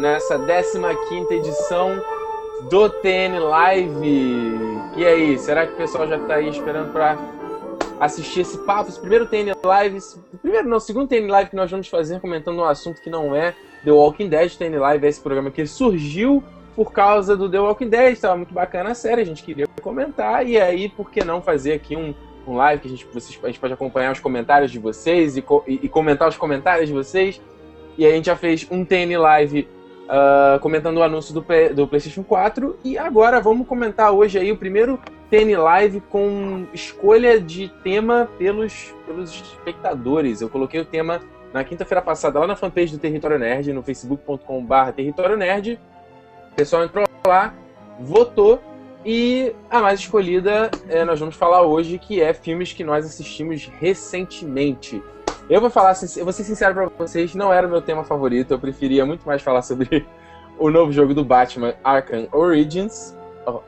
nessa 15 edição do TN Live. E aí, será que o pessoal já está aí esperando para assistir esse papo? Esse primeiro TN Live, primeiro não, segundo TN Live que nós vamos fazer comentando um assunto que não é The Walking Dead. TN Live é esse programa que surgiu por causa do The Walking Dead, estava muito bacana a série, a gente queria comentar, e aí por que não fazer aqui um, um live que a gente, vocês, a gente pode acompanhar os comentários de vocês e, e, e comentar os comentários de vocês. E a gente já fez um TN Live uh, comentando o anúncio do, do PlayStation 4. E agora vamos comentar hoje aí o primeiro TN Live com escolha de tema pelos, pelos espectadores. Eu coloquei o tema na quinta-feira passada lá na fanpage do Território Nerd, no facebook.com.br Território Nerd. O pessoal entrou lá, votou e a mais escolhida é, nós vamos falar hoje, que é filmes que nós assistimos recentemente. Eu vou falar, eu vou ser sincero pra vocês, não era o meu tema favorito, eu preferia muito mais falar sobre o novo jogo do Batman, Arkham Origins,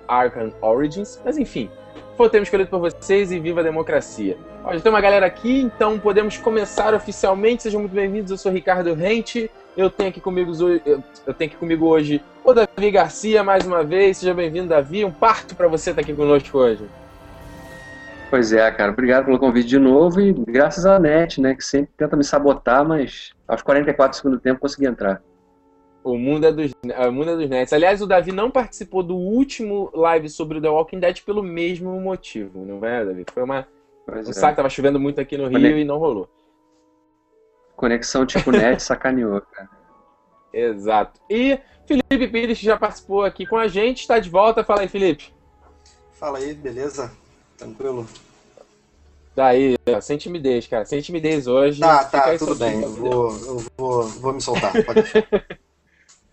Arkham Origins, mas enfim, foi o tema escolhido por vocês e viva a democracia. Ó, já tem uma galera aqui, então podemos começar oficialmente, sejam muito bem-vindos, eu sou Ricardo Rente, eu tenho aqui comigo, eu tenho aqui comigo hoje o Davi Garcia mais uma vez, seja bem-vindo Davi, um parto para você estar aqui conosco hoje. Pois é, cara. Obrigado pelo convite de novo e graças à NET, né, que sempre tenta me sabotar, mas aos 44 segundos do tempo consegui entrar. O mundo, é dos, o mundo é dos nets. Aliás, o Davi não participou do último live sobre o The Walking Dead pelo mesmo motivo, não é, Davi? Foi uma. Pois um é. saco, tava chovendo muito aqui no Rio Conex... e não rolou. Conexão tipo net sacaneou, cara. Exato. E Felipe Pires, que já participou aqui com a gente, está de volta. Fala aí, Felipe. Fala aí, beleza? Tranquilo? Daí, sem timidez, cara. Sem timidez hoje. Tá, tá, tudo bem. Eu vou, eu vou, vou me soltar.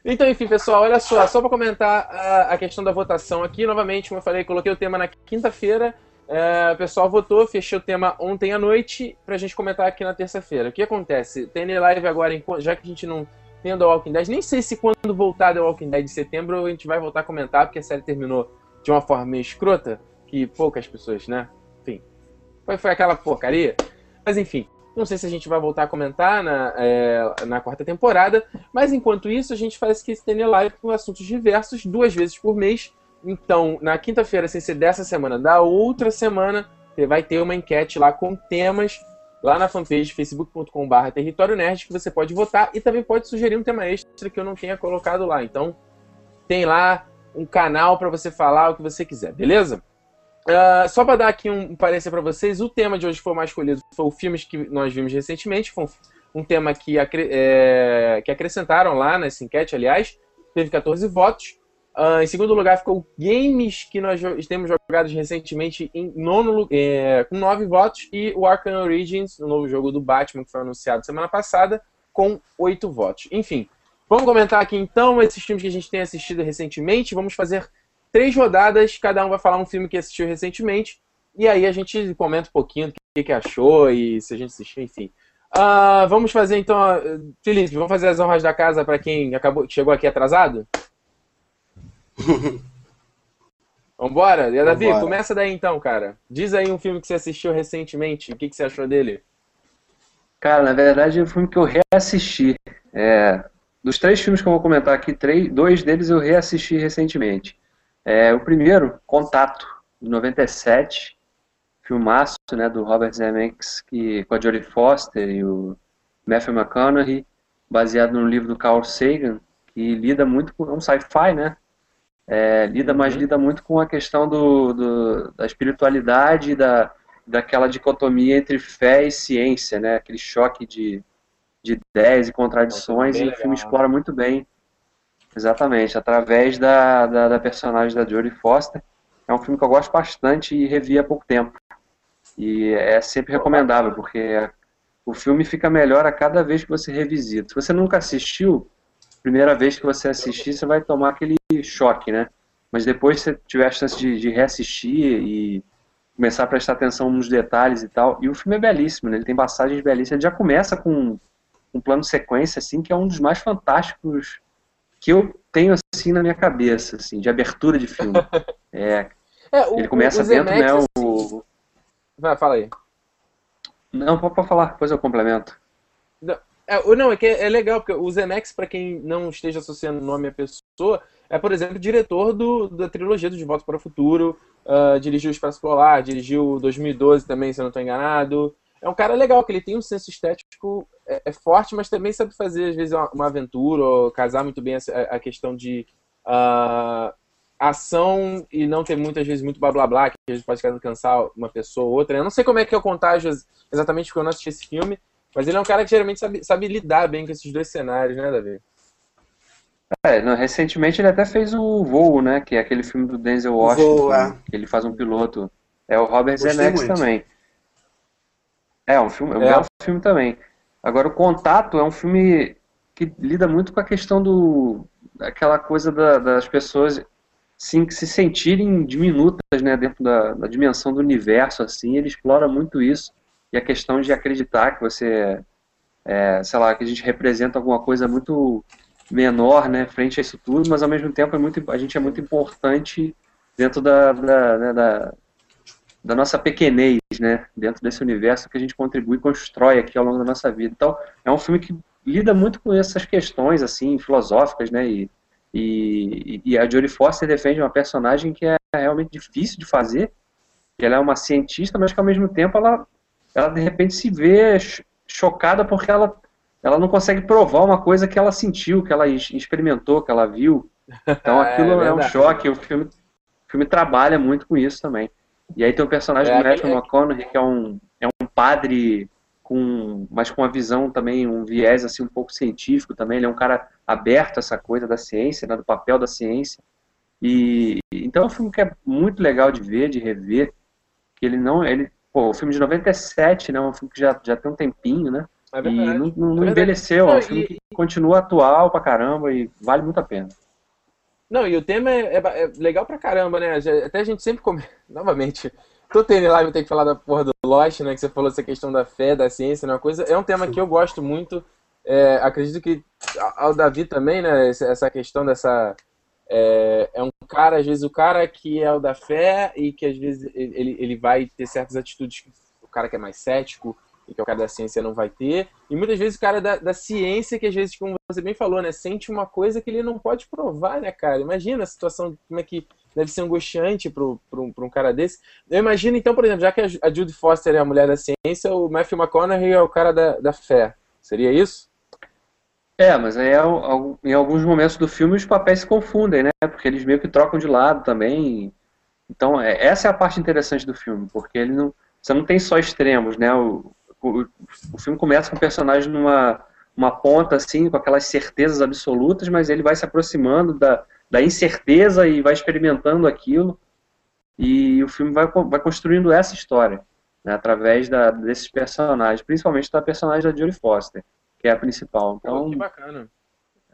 Então, enfim, pessoal, olha só, só para comentar a, a, questão da votação aqui, novamente, como eu falei, coloquei o tema na quinta-feira, é, o pessoal votou, fechei o tema ontem à noite pra gente comentar aqui na terça-feira. O que acontece? Tem live agora, já que a gente não tem The Walking Dead, nem sei se quando voltar The Walking Dead de setembro a gente vai voltar a comentar, porque a série terminou de uma forma meio escrota que poucas pessoas, né? Enfim, foi, foi aquela porcaria. Mas enfim, não sei se a gente vai voltar a comentar na, é, na quarta temporada, mas enquanto isso a gente faz que tenha live com assuntos diversos duas vezes por mês. Então, na quinta-feira, sem ser dessa semana, da outra semana, vai ter uma enquete lá com temas lá na fanpage facebook.com.br Território Nerd que você pode votar e também pode sugerir um tema extra que eu não tenha colocado lá. Então, tem lá um canal para você falar o que você quiser, beleza? Uh, só para dar aqui um parecer para vocês, o tema de hoje foi mais escolhido foi o filmes que nós vimos recentemente. Foi um, um tema que, acre é, que acrescentaram lá nessa enquete, aliás. Teve 14 votos. Uh, em segundo lugar ficou games que nós temos jogados recentemente em nono, é, com 9 votos. E o Arkham Origins, o novo jogo do Batman que foi anunciado semana passada, com 8 votos. Enfim, vamos comentar aqui então esses filmes que a gente tem assistido recentemente. Vamos fazer três rodadas, cada um vai falar um filme que assistiu recentemente, e aí a gente comenta um pouquinho o que, que achou e se a gente assistiu, enfim. Uh, vamos fazer então, Felipe, vamos fazer as honras da casa para quem acabou, chegou aqui atrasado? Vambora? E a Davi, Vambora. começa daí então, cara. Diz aí um filme que você assistiu recentemente, o que, que você achou dele? Cara, na verdade é um filme que eu reassisti. É, dos três filmes que eu vou comentar aqui, três, dois deles eu reassisti recentemente. É, o primeiro, Contato, de 97, filmaço né, do Robert Zemeckis, que, com a Jodie Foster e o Matthew McConaughey, baseado no livro do Carl Sagan, que lida muito com... é um sci-fi, né? É, lida, mas uhum. lida muito com a questão do, do, da espiritualidade, da, daquela dicotomia entre fé e ciência, né? Aquele choque de, de ideias e contradições, e o filme explora muito bem Exatamente, através da, da, da, personagem da Jodie Foster. É um filme que eu gosto bastante e revi há pouco tempo. E é sempre recomendável, porque o filme fica melhor a cada vez que você revisita. Se você nunca assistiu, primeira vez que você assistir, você vai tomar aquele choque, né? Mas depois você tiver a chance de, de reassistir e começar a prestar atenção nos detalhes e tal. E o filme é belíssimo, né? Ele tem passagens belíssimas. Ele já começa com um plano sequência, assim, que é um dos mais fantásticos que eu tenho assim na minha cabeça, assim, de abertura de filme. É, é o, ele começa dentro, né, o... Vai, fala aí. Não, pode falar, depois eu complemento. É, não, é que é legal, porque o Zemex, para quem não esteja associando o nome à pessoa, é, por exemplo, diretor do, da trilogia do De Volta para o Futuro, uh, dirigiu o Espaço Polar, dirigiu 2012 também, se eu não estou enganado. É um cara legal, que ele tem um senso estético é, é forte, mas também sabe fazer, às vezes, uma, uma aventura, ou casar muito bem a, a questão de uh, ação e não ter muitas vezes muito blá blá blá, que a gente pode cansar uma pessoa ou outra. Eu não sei como é que é o contágio exatamente porque eu não assisti esse filme, mas ele é um cara que geralmente sabe, sabe lidar bem com esses dois cenários, né, Davi? É, não, recentemente ele até fez o Voo, né? Que é aquele filme do Denzel Washington. Voo, é. Que ele faz um piloto. É o Robert Zemeckis também. É, um filme, é um é. belo filme também. Agora, o Contato é um filme que lida muito com a questão do... aquela coisa da, das pessoas sim, se sentirem diminutas, né? Dentro da, da dimensão do universo, assim. Ele explora muito isso. E a questão de acreditar que você... É, sei lá, que a gente representa alguma coisa muito menor, né, frente a isso tudo, mas ao mesmo tempo é muito, a gente é muito importante dentro da, da, né, da, da, nossa pequenez, né, dentro desse universo que a gente contribui e constrói aqui ao longo da nossa vida. Então, é um filme que lida muito com essas questões, assim, filosóficas, né, e, e, e a Jodie Foster defende uma personagem que é realmente difícil de fazer, que ela é uma cientista, mas que ao mesmo tempo ela, ela de repente se vê chocada porque ela ela não consegue provar uma coisa que ela sentiu, que ela experimentou, que ela viu. Então é, aquilo é, é um choque. O filme, o filme trabalha muito com isso também. E aí tem o personagem é, do Matthew é... McConaughey, que é um, é um padre com, mas com uma visão também, um viés assim um pouco científico também. Ele é um cara aberto a essa coisa da ciência, né, do papel da ciência. E então é um filme que é muito legal de ver, de rever. Que ele não, ele, pô, o filme de 97, né, um filme que já já tem um tempinho, né? É e não, não é envelheceu, não, é um filme que continua atual pra caramba e vale muito a pena. Não, e o tema é, é, é legal pra caramba, né? Até a gente sempre come... Novamente, tô tendo live, tem que falar da porra do Lost, né? Que você falou essa questão da fé, da ciência, né? Uma coisa... É um tema que eu gosto muito. É, acredito que ao Davi também, né? Essa questão dessa... É, é, um cara, às vezes, o cara que é o da fé e que às vezes ele, ele vai ter certas atitudes que o cara que é mais cético e que o cara da ciência não vai ter. E muitas vezes o cara da, da ciência, que às vezes, como você bem falou, né, sente uma coisa que ele não pode provar, né, cara? Imagina a situação, como é que deve ser angustiante para um, um cara desse. Eu imagino, então, por exemplo, já que a Judy Foster é a mulher da ciência, o Matthew McConaughey é o cara da, da fé. Seria isso? É, mas aí é em alguns momentos do filme os papéis se confundem, né? Porque eles meio que trocam de lado também. Então, é, essa é a parte interessante do filme, porque ele não, você não tem só extremos, né? O, o filme começa com o personagem numa uma ponta assim, com aquelas certezas absolutas, mas ele vai se aproximando da, da incerteza e vai experimentando aquilo. E o filme vai, vai construindo essa história, né, através da, desses personagens, principalmente da personagem da Jodie Foster, que é a principal. Então, que bacana.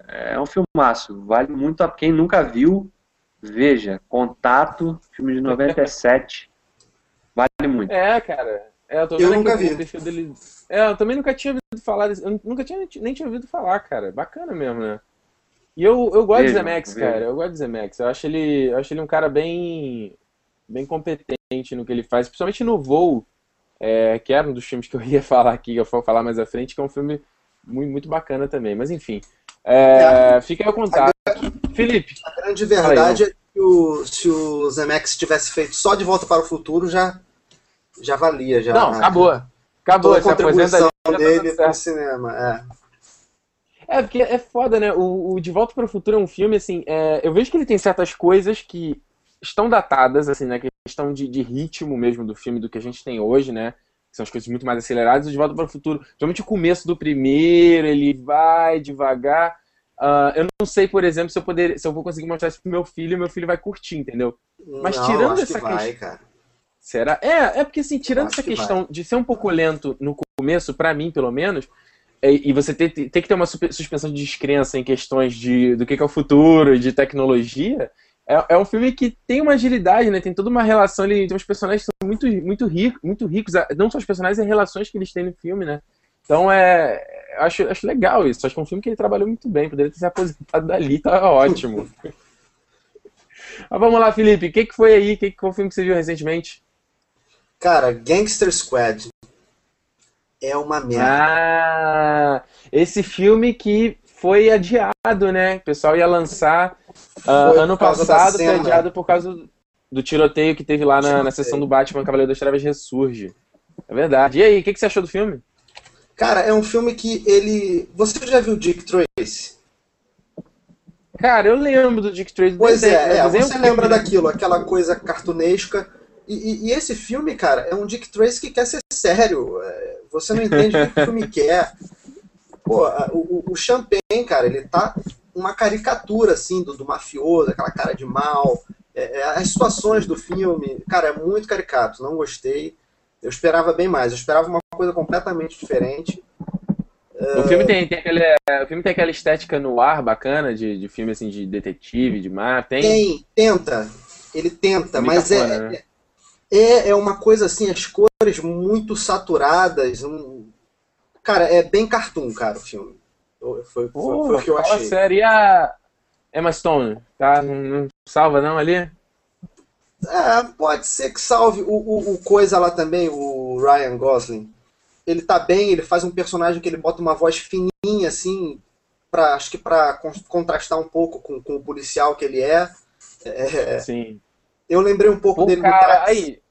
É um filmaço, vale muito a quem nunca viu, veja, Contato, filme de 97, vale muito. É, cara, é, eu, eu nunca vi. Dele... É, eu também nunca tinha ouvido falar desse... Eu nunca tinha, nem tinha ouvido falar, cara. Bacana mesmo, né? E eu, eu gosto vejo, de Zemex, cara. Eu gosto de Zemex. Eu acho ele, eu acho ele um cara bem, bem competente no que ele faz, principalmente no Voo, é, que era um dos filmes que eu ia falar aqui, que eu vou falar mais à frente, que é um filme muito, muito bacana também. Mas enfim, é, fica aí o contato. Felipe. A grande verdade aí, é que o, se o Zemex tivesse feito só De Volta para o Futuro, já já valia. Já, não, né? acabou. Acabou, Toda a contribuição ali, dele pro cinema. É. É, porque é foda, né? O, o De Volta para o Futuro é um filme, assim, é, eu vejo que ele tem certas coisas que estão datadas, assim, né? Questão de, de ritmo mesmo do filme, do que a gente tem hoje, né? Que são as coisas muito mais aceleradas. O De Volta para o Futuro, principalmente o começo do primeiro, ele vai devagar. Uh, eu não sei, por exemplo, se eu, poder, se eu vou conseguir mostrar isso pro meu filho, meu filho vai curtir, entendeu? Mas não, tirando essa questão. Cara. Será? É, é porque assim, tirando essa que questão vai. de ser um pouco lento no começo, para mim pelo menos, é, e você tem, tem, que ter uma suspensão de descrença em questões de, do que, é o futuro, de tecnologia, é, é, um filme que tem uma agilidade, né? Tem toda uma relação, ele tem uns personagens que são muito, muito, rico, muito ricos, não só os personagens, as relações que eles têm no filme, né? Então é. Acho, acho legal isso. Acho que é um filme que ele trabalhou muito bem. Poderia ter se aposentado dali, tá ótimo. Mas vamos lá, Felipe. O que, que foi aí? O que, que foi o filme que você viu recentemente? Cara, Gangster Squad. é uma merda. Ah, esse filme que foi adiado, né? O pessoal ia lançar Foi ano passado, foi adiado por causa do, tiroteio que teve lá na, na sessão do Batman Cavaleiro das Trevas Ressurge. É verdade. E aí, o que, que você achou do filme? Cara, é um filme que ele. Você já viu Dick Tracy? Cara, eu lembro do Dick Tracy. Pois desenho, é, né? é, Desenho você lembra daquilo, aquela coisa cartunesca. E, e- e esse filme, cara, é um Dick Tracy que quer ser sério. É, Você não entende o que o filme quer. Pô, o, o- Champagne, cara, ele tá uma caricatura, assim, do, do mafioso, aquela cara de mal. É, é, as situações do filme, cara, é muito caricato, não gostei. Eu esperava bem mais, eu esperava uma coisa completamente diferente. O filme tem, tem aquele, é, o filme tem aquela estética no ar bacana de, de filme assim de detetive, de mar, tem. Tem, tenta. Ele tenta, mas cafona, é, né? É, é uma coisa assim, as cores muito saturadas. um- Cara, é bem cartoon, cara, o filme. Foi, foi, Pô, foi o que eu achei. sério. E a Emma Stone, tá? Não, não salva não ali? É, pode ser que salve o, o, o coisa lá também, o Ryan Gosling. Ele tá bem, ele faz um personagem que ele bota uma voz fininha, assim, pra, acho que pra con- contrastar um pouco com, com o policial que ele é. É, Sim. Eu lembrei um pouco Pô, dele cara, no táxi. aí.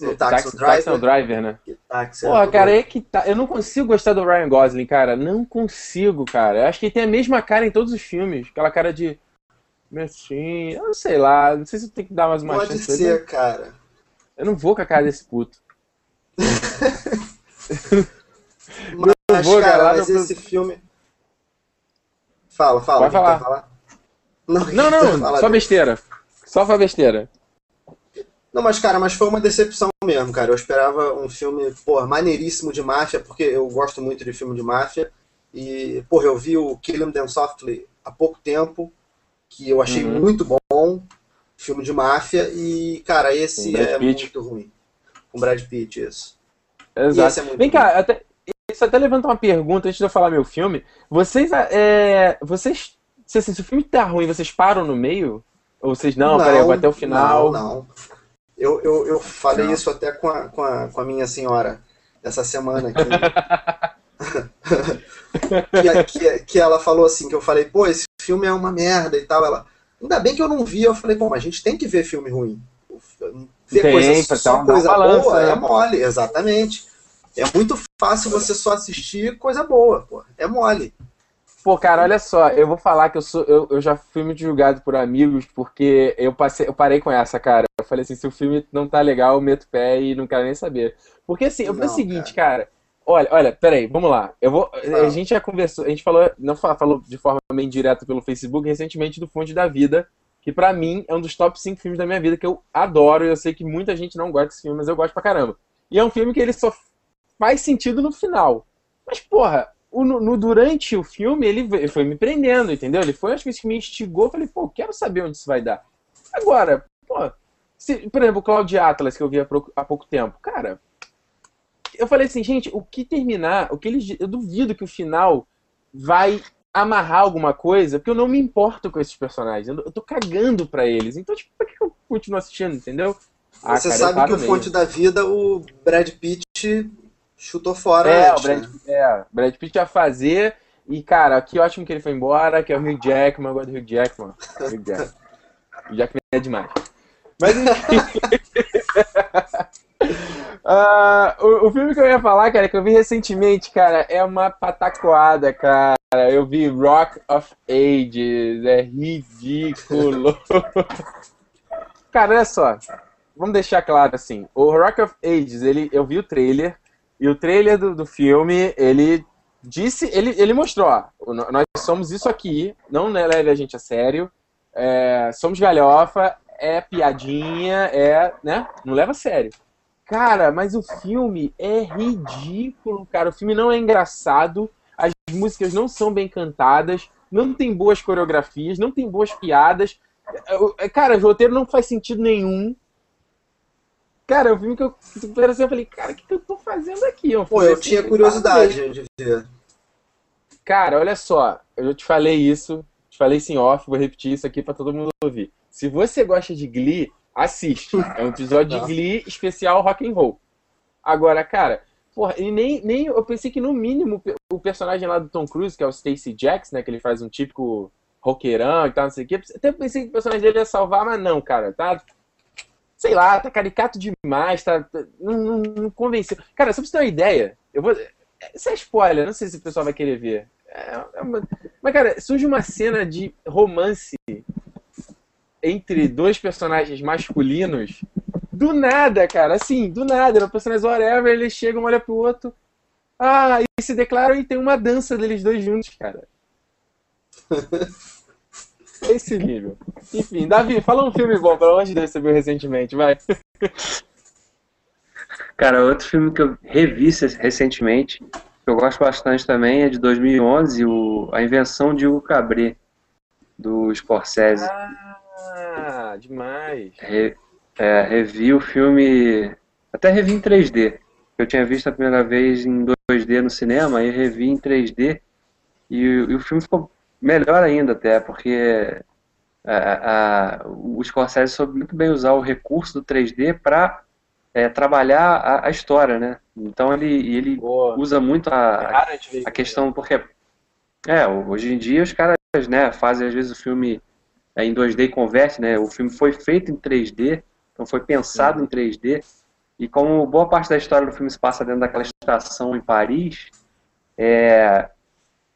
no táxi, táxi, no táxi não, driver. driver, né? Táxi, é, Porra, tudo cara, é que tá. Eu não consigo gostar do Ryan Gosling, cara. Não consigo, cara. Eu acho que ele tem a mesma cara em todos os filmes. Aquela cara de. Assim, eu não sei lá. Não sei se eu tenho que dar mais uma Pode chance. ele. ser, cara. Eu não vou com a cara desse puto. Mas, vou, cara, cara, mas não- esse filme. Fala, fala. Pode o que falar. falar? Não, o Não, não, só dele? besteira. Só foi besteira. Não, mas, cara, mas foi uma decepção mesmo, cara. Eu esperava um filme, porra, maneiríssimo de máfia, porque eu gosto muito de filme de máfia. E, porra, eu vi o Kill 'Em Them Softly há pouco tempo, que eu achei Uhum. muito bom. Filme de máfia. E, cara, esse é Pitt. muito ruim. Com Brad Pitt, isso. Exato. é Vem bom. cá, até, isso até levanta uma pergunta antes de eu falar meu filme. Vocês, é, vocês, se, se o filme tá ruim, vocês param no meio? Ou vocês, não, peraí, eu vou até o final. Não, não. Eu, eu, eu falei Não. isso até com a, com, a, com a minha senhora essa semana aqui. que, que, que ela falou assim, que eu falei, pô, esse filme é uma merda e tal. Ela, ainda bem que eu não vi. Eu falei, pô, mas a gente tem que ver filme ruim. Ver Tem, coisa, só uma coisa balança, boa né? é mole, exatamente. É muito fácil você só assistir coisa boa, pô. É mole. Pô, cara, olha só, eu vou falar que eu sou, eu, eu já fui muito julgado por amigos porque eu passei, eu parei com essa, cara. Eu falei assim, se o filme não tá legal, eu meto o pé e não quero nem saber. Porque assim, eu falei o Não, seguinte, cara. Olha, olha, peraí, vamos lá. Eu vou, a gente já conversou, a gente falou, não fa- falou de forma bem direta pelo Facebook recentemente do Fonte da Vida, que pra mim é um dos top 5 filmes da minha vida que eu adoro e eu sei que muita gente não gosta desse filme, mas eu gosto pra caramba. E é um filme que ele só faz sentido no final. Mas, porra, o- no, no- durante o filme ele, foi me prendendo, entendeu? Ele foi, acho que isso me instigou. Falei, pô, quero saber onde isso vai dar. Agora, pô, se- por exemplo, o Cloud Atlas, que eu vi há, há pouco tempo. Cara, eu falei assim, gente, o que terminar, o que eles. Eu duvido que o final vai amarrar alguma coisa, porque eu não me importo com esses personagens. Eu, eu tô cagando pra eles. Então, tipo, por que eu continuo assistindo, entendeu? Ah, você cara, sabe que o. Fonte da Vida, o Brad Pitt chutou fora É, o Brad, né? é, Brad Pitt ia fazer. E, cara, que ótimo que ele foi embora, que é o Hugh Jackman, eu gosto do Hugh Jackman. Hugh Jackman. Hugh Jackman é demais. Mas enfim. Ah, o, o filme que eu ia falar, cara, que eu vi recentemente, cara, é uma patacoada, cara. Eu vi Rock of Ages, é ridículo. cara, olha só. Vamos deixar claro assim. O Rock of Ages, ele, eu vi o trailer. E o trailer do, do filme, ele disse, ele, ele mostrou, ó, nós somos isso aqui, não leve a gente a sério, é, somos galhofa, é piadinha, é, né, não leva a sério. Cara, mas o filme é ridículo, cara, o filme não é engraçado, as músicas não são bem cantadas, não tem boas coreografias, não tem boas piadas, É, cara, o roteiro não faz sentido nenhum, Cara, o filme que eu, que eu, eu falei, cara, o que, que eu tô fazendo aqui? Um Pô, eu assim, tinha curiosidade de ver. Cara, olha só, eu te falei isso, te falei isso em off, vou repetir isso aqui pra todo mundo ouvir. Se você gosta de Glee, assiste. É um episódio de. Glee especial rock and roll. Agora, cara, Porra, e nem, nem. Eu pensei que no mínimo o personagem lá do Tom Cruise, que é o Stacy Jacks, né? Que ele faz um típico roqueirão e tal, não sei o quê. Até pensei que o personagem dele ia salvar, mas não, cara. Tá. Sei lá, tá caricato demais, tá. tá não, não, não convenceu. Cara, só pra você ter uma ideia, eu vou. Isso é spoiler, não sei se o pessoal vai querer ver. É, é uma... Mas, cara, surge uma cena de romance entre dois personagens masculinos do nada, cara. Assim, do nada. Era o personagem whatever, eles chegam, olham pro outro. Ah, e se declaram e tem uma dança deles dois juntos, cara. Esse nível. Enfim, Davi, fala um filme bom, pelo amor de Deus, você viu recentemente, vai. Cara, outro filme que eu revi recentemente, que eu gosto bastante também, é de 2011, o A Invenção de Hugo Cabret, do Scorsese. Ah, demais. Re, é, revi o filme, até revi em 3D. Eu tinha visto a primeira vez em 2D no cinema, e revi em 3D, e, e o filme ficou melhor ainda até, porque a, a, o Scorsese soube muito bem usar o recurso do 3D para é, trabalhar a, a, história, né? Então ele, ele usa muito a, é a questão, porque é, hoje em dia os caras né, fazem às vezes o filme é, em 2D e converte, né? O filme foi feito em 3D, então foi pensado em 3D. E como boa parte da história do filme se passa dentro daquela estação em Paris, é,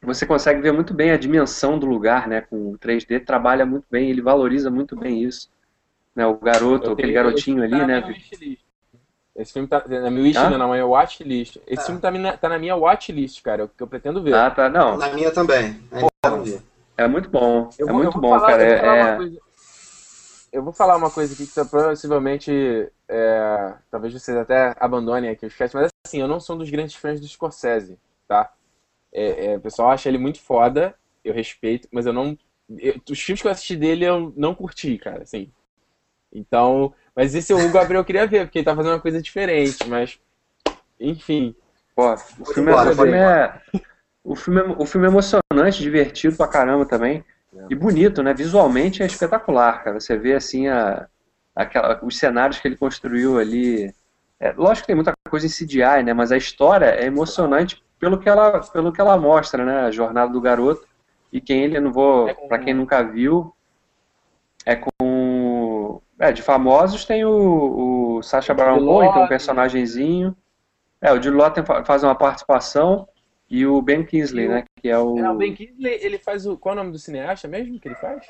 você consegue ver muito bem a dimensão do lugar, né? Com o 3D trabalha muito bem, ele valoriza muito bem isso. Né, o garoto, aquele garotinho ali, né? Esse filme tá na minha, ah? na minha watchlist. Esse ah. filme tá, tá, na minha watchlist, cara, que eu pretendo ver. Ah, tá, não. Na minha também. É muito bom. Eu é muito bom, falar, cara. É... Eu vou falar uma coisa aqui que tá, possivelmente. É... talvez vocês até abandonem aqui o sketch, mas assim, eu não sou um dos grandes fãs do Scorsese, tá? É, é, o pessoal acha ele muito foda, eu respeito, mas eu não. Eu, os filmes que eu assisti dele eu não curti, cara, assim. Então. Mas esse o Gabriel queria ver, porque ele tá fazendo uma coisa diferente, mas. Enfim. Pô, o filme, é, o filme é. O filme, é, o filme é emocionante, divertido pra caramba também. É. E bonito, né? Visualmente é espetacular, cara. Você vê assim a, aquela, os cenários que ele construiu ali. É, lógico que tem muita coisa em CGI, né? Mas a história é emocionante pelo que ela, pelo que ela mostra, né? A jornada do garoto. E quem ele, não vou. É para quem nunca viu, é com. É, de famosos tem o, o Sacha Baron Cohen, tem um personagemzinho. É, o Jude Law faz uma participação. E o Ben Kingsley, o, né? Que é o. É, o Ben Kingsley, ele faz o. Qual é o nome do cineasta mesmo que ele faz?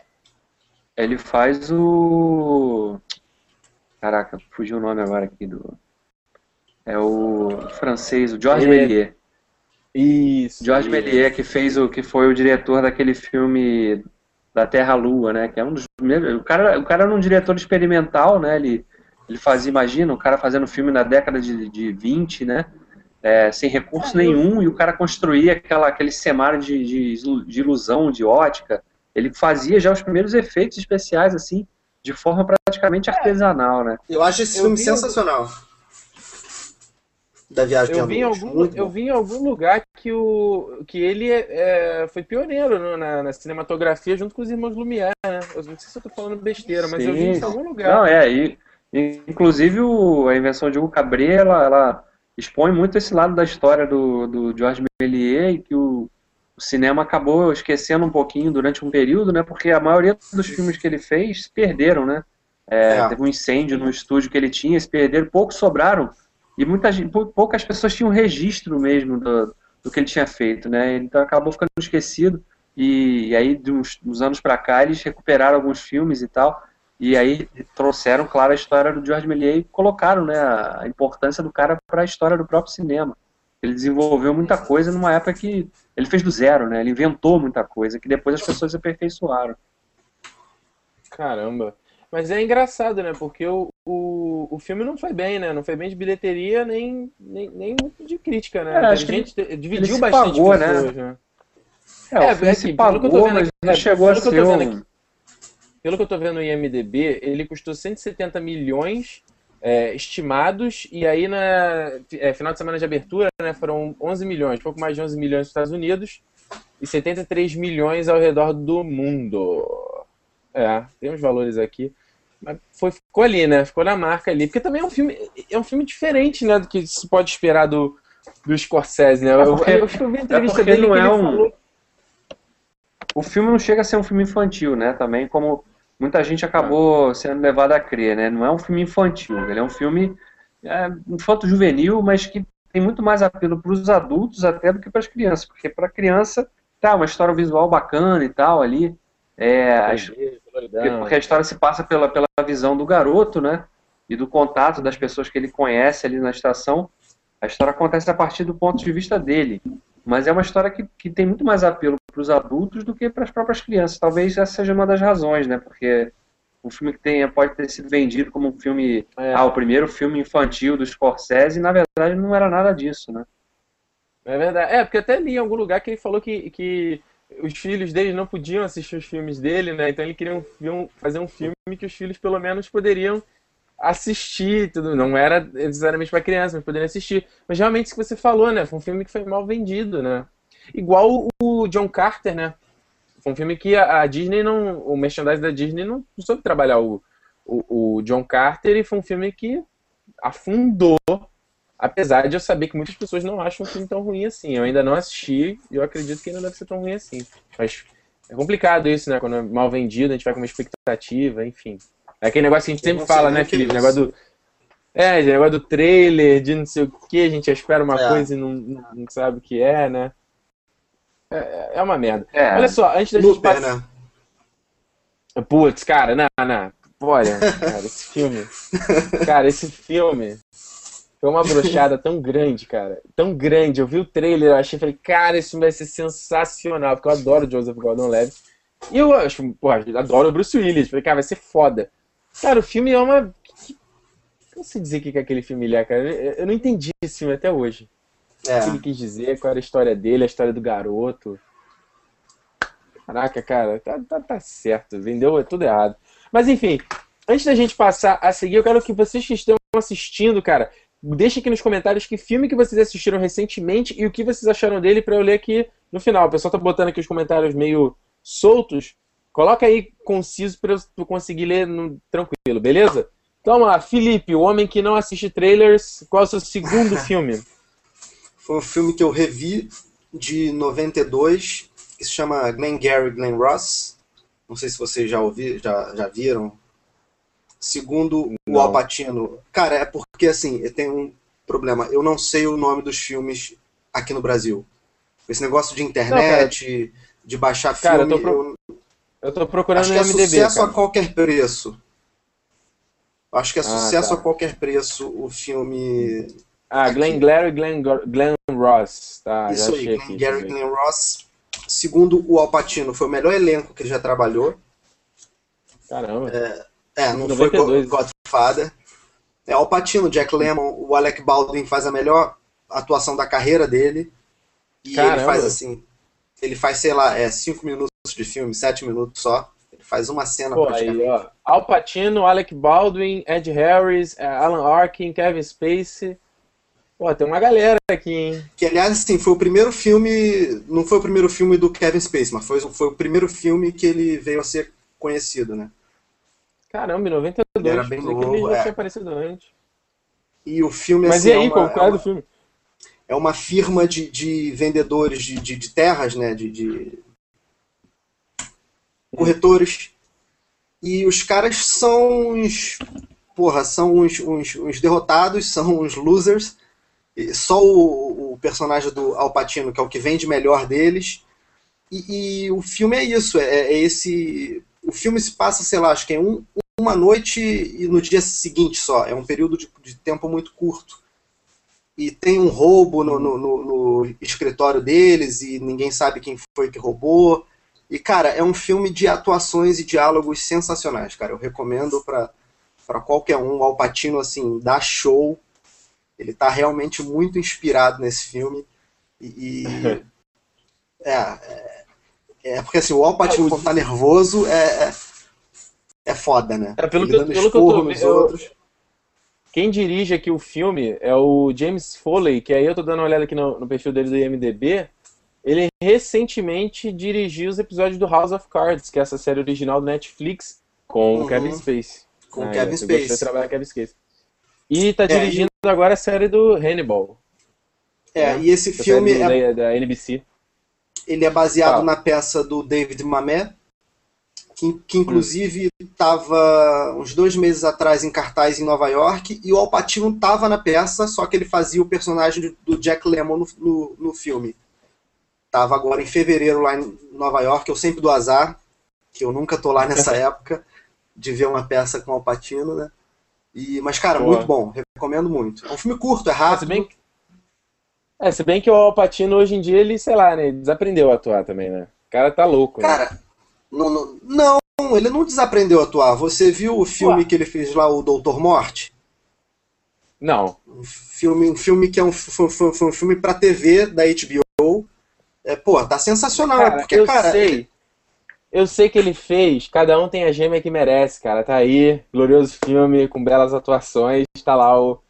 Ele faz o. Caraca, fugiu o nome agora aqui do. É o francês, o Georges é. Méliès. Isso. Georges Méliès, que fez o. que foi o diretor daquele filme da Terra Lua, né? Que é um dos O cara, o cara era um diretor experimental, né? Ele, ele fazia, imagina, o cara fazendo filme na década de, de 20, né? é, sem recurso nenhum, e o cara construía aquela, aquele cenário de, de, de, ilusão, de ótica. Ele fazia já os primeiros efeitos especiais, assim, de forma praticamente é. artesanal, né? Eu acho esse eu filme sensacional. Da viagem eu vi, em algum, eu vi em algum lugar que, o, que ele é, foi pioneiro na, na, cinematografia junto com os irmãos Lumière, né? Eu não sei se eu tô falando besteira, mas Sim. eu vi em algum lugar. Não, é, e, inclusive o, a invenção de Hugo Cabret, ela, ela expõe muito esse lado da história do, do Georges Méliès e que o, o, cinema acabou esquecendo um pouquinho durante um período, né? Porque a maioria dos filmes que ele fez se perderam, né? É, é. Teve um incêndio no estúdio que ele tinha, se perderam, poucos sobraram e poucas pessoas tinham registro mesmo do, do que ele tinha feito, né? Então acabou ficando esquecido e, e aí de uns, uns anos para cá eles recuperaram alguns filmes e tal e aí trouxeram, claro, a história do George Méliès e colocaram né, a importância do cara para a história do próprio cinema. Ele desenvolveu muita coisa numa época que ele fez do zero, né? Ele inventou muita coisa que depois as pessoas aperfeiçoaram. Caramba. Mas é engraçado, né? Porque o, o, o filme não foi bem, né? Não foi bem de bilheteria, nem, nem, nem muito de crítica, né? É, a gente dividiu bastante pagou, pessoas, né? né? É, o é, filme é, se pagou, mas não chegou a ser um pelo que eu tô vendo no IMDB, ele custou 170 milhões é, estimados, e aí na é, final de semana de abertura né, foram 11 milhões, pouco mais de 11 milhões nos Estados Unidos, e 73 milhões ao redor do mundo. É, tem uns valores aqui. Mas foi, ficou ali, né? Ficou na marca ali. Porque também é um filme, é um filme diferente, né? Do que se pode esperar do, do Scorsese, né? Eu, porque- eu acho que eu vi a é entrevista porque dele não que é ele um- falou. O filme não chega a ser um filme infantil, né? Também como muita gente acabou sendo levada a crer, né? Não é um filme infantil, ele é um filme é, infanto-juvenil, mas que tem muito mais apelo para os adultos até do que para as crianças, porque para criança tá uma história visual bacana e tal ali, é, a Coloridão. porque a história se passa pela, pela visão do garoto, né? E do contato das pessoas que ele conhece ali na estação. A história acontece a partir do ponto de vista dele. Mas é uma história que, que tem muito mais apelo para os adultos do que para as próprias crianças. Talvez essa seja uma das razões, né? Porque um filme que tenha, pode ter sido vendido como um filme. É. Ah, o primeiro filme infantil do Scorsese, e na verdade não era nada disso, né? É verdade. É, porque até li em algum lugar que ele falou que, que os filhos dele não podiam assistir os filmes dele, né? Então ele queria um fazer um filme que os filhos pelo menos poderiam assistir, tudo. Não era necessariamente para criança, mas poderiam assistir. Mas realmente isso que você falou, né? Foi um filme que foi mal vendido, né? Igual o John Carter, né? Foi um filme que a, a Disney não. O merchandising da Disney não soube trabalhar o, o, o John Carter e foi um filme que afundou Apesar de eu saber que muitas pessoas não acham o filme tão ruim assim. Eu ainda não assisti e eu acredito que não deve ser tão ruim assim. Mas é complicado isso, né? Quando é mal vendido, a gente vai com uma expectativa, enfim. É aquele negócio que a gente sempre fala, né, é Felipe? Negócio do. É, negócio do trailer, de não sei o que, a gente espera uma É. coisa e não, não sabe o que é, né? É, é uma merda. É. Olha só, antes da gente passar. né? Putz, cara, não, não. Olha, cara, esse filme. Cara, esse filme foi uma brochada tão grande, cara. Tão grande. Eu vi o trailer, eu achei, falei, cara, filme vai ser sensacional, porque eu adoro o Joseph Gordon-Levitt. E eu acho, pô, eu adoro o Bruce Willis. Falei, cara, vai ser foda. Cara, o filme é uma. Não sei dizer o que que aquele filme é, cara. Eu não entendi esse filme até hoje. O que ele É. quis dizer, qual era a história dele, a história do garoto. Caraca, cara, tá, tá, tá certo, vendeu é tudo errado. Mas enfim, antes da gente passar a seguir, eu quero que vocês que estão assistindo, cara, deixem aqui nos comentários que filme que vocês assistiram recentemente e o que vocês acharam dele pra eu ler aqui no final. O pessoal tá botando aqui os comentários meio soltos. Coloca aí conciso pra eu conseguir ler no- tranquilo, beleza? Então vamos lá, Felipe, o homem que não assiste trailers, qual é o seu segundo filme? Foi um filme que eu revi de 92, que se chama Glenn Gary Glenn Ross. Não sei se vocês já ouviram, já, já viram. Segundo o Não. Al Pacino. Cara, é porque assim, eu tenho um problema. Eu não sei o nome dos filmes aqui no Brasil. Esse negócio de internet, de baixar Cara, eu filme, tô pro- eu Eu tô procurando acho que é MDB, sucesso cara. a qualquer preço. Acho que é Ah, sucesso tá. a qualquer preço o filme. Ah, Glenn Aqui. Glary e Glenn, Glenn Ross. Tá, Isso já aí, Glenn. Gary eu ver. Glenn Ross. Segundo o Al Pacino, foi o melhor elenco que ele já trabalhou. Caramba. É, não 92. foi Go- Godfather. É Al Pacino, Jack Lemmon, o Alec Baldwin faz a melhor atuação da carreira dele. E Caramba. ele faz assim, ele faz, sei lá, é 5 minutos de filme, 7 minutos só. Ele faz uma cena Pô, aí, ó. Al Pacino, Alec Baldwin, Ed Harris, eh, Alan Arkin, Kevin Spacey. Pô, tem uma galera aqui, hein? Que, aliás, assim, foi o primeiro filme. Não foi o primeiro filme do Kevin Spacey, mas foi, foi o primeiro filme que ele veio a ser conhecido, né? Caramba, em 92. Ele era bem que ele novo, já é. tinha aparecido antes. E o filme, Mas assim, e aí, é uma, qual, é é do uma, filme? é uma firma de, de vendedores de, de, de terras, né? De, de corretores. E os caras são uns. Porra, são uns, uns, uns derrotados, são uns losers. E só o, o personagem do Al Pacino, que é o que vende melhor deles. E, e o filme é isso, é, é esse. O filme se passa, sei lá, acho que é um, uma noite e no dia seguinte só. É um período de, de tempo muito curto. E tem um roubo no, no, no- no escritório deles e ninguém sabe quem foi que roubou. E, cara, é um filme de atuações e diálogos sensacionais, cara. Eu recomendo pra pra qualquer um. O Al Pacino, assim, dá show. Ele tá realmente muito inspirado nesse filme. E. é, é. é porque, assim, o Al Pacino, Ah, o- quando tá nervoso, é. é- É foda, né? É, pelo Ele que dando pelo que eu tô nos vendo, eu- outros. Quem dirige aqui o filme é o James Foley, que aí eu tô dando uma olhada aqui no, no perfil dele do IMDB. Ele recentemente dirigiu os episódios do House of Cards, que é essa série original do Netflix, com Uhum. o Kevin Spacey. Com o Ah, Kevin eu gostei de Spacey. trabalhar Kevin Spacey. E tá É, dirigindo agora a série do Hannibal. É, e esse filme da, é, da NBC. ele é baseado Fala. na peça do David Mamet, que, que inclusive estava uns dois meses atrás em cartaz em Nova York, e o Al Pacino estava na peça, só que ele fazia o personagem do- do Jack Lemmon no, no, no filme. Tava agora em fevereiro lá em Nova York, eu sempre dou azar, que eu nunca tô lá nessa época, de ver uma peça com o Al Pacino, né? E, mas, cara, Boa. muito bom, recomendo muito. É um filme curto, é Ah, se rápido. bem que... É, se bem que o Alpatino hoje em dia, ele, sei lá, né? ele Desaprendeu a atuar também, né? O cara tá louco, né? Não, não, não, ele não desaprendeu a atuar. Você viu o filme Ué. que ele fez lá, o Doutor Morte? Não. Um filme, um filme que é um, foi um filme pra TV da HBO. É, pô, tá sensacional, Cara, porque, eu cara, sei. Eu sei que ele fez. Cada um tem a gêmea que merece, cara. Tá aí, glorioso filme, com belas atuações. Tá lá o,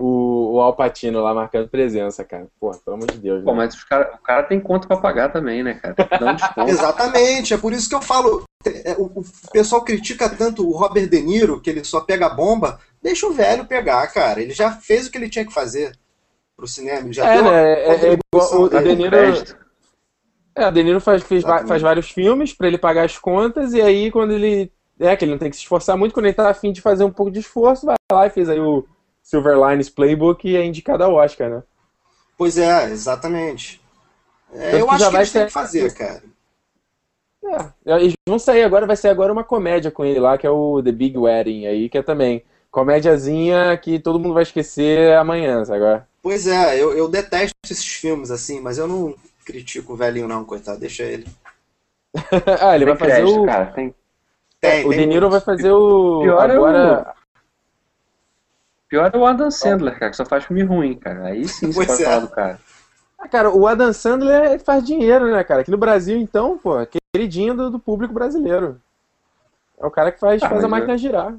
o, o Alpatino lá marcando presença, cara. Pô, pelo amor de Deus, Pô, né? mas cara, o cara tem conta pra pagar também, né, cara? Dá um desconto. exatamente, é por isso que eu falo. é, O, o pessoal critica tanto o Robert De Niro, que ele só pega bomba. Deixa o velho pegar, cara. Ele já fez o que ele tinha que fazer pro cinema. Ele já É, né? É, é igual o Tá De Niro. É, o De Niro faz, fez, faz vários filmes pra ele pagar as contas, e aí quando ele. É, que ele não tem que se esforçar muito, quando ele tá afim de fazer um pouco de esforço, vai lá e fez aí o Silver Linings Playbook e é indicado ao Oscar, né? Pois é, exatamente. É, eu acho já que vai eles têm que fazer, cara. É, eles vão sair agora, vai sair agora uma comédia com ele lá, que é o The Big Wedding aí, que é também comédiazinha que todo mundo vai esquecer amanhã, sabe agora? Pois é, eu, eu detesto esses filmes assim, mas eu não critico o velhinho não, coitado, deixa ele. ah, ele Tem vai fazer crédito, o. cara. Tem... Tem, O tem De Niro muito. vai fazer o. Pior é agora. Pior é o Adam Sandler, cara, que só faz filme ruim, cara. Aí sim você pode é. falar do cara. Ah, cara, o Adam Sandler faz dinheiro, né, cara? Aqui no Brasil, então, pô, queridinho do, do público brasileiro. É o cara que faz, Ah, faz a máquina girar.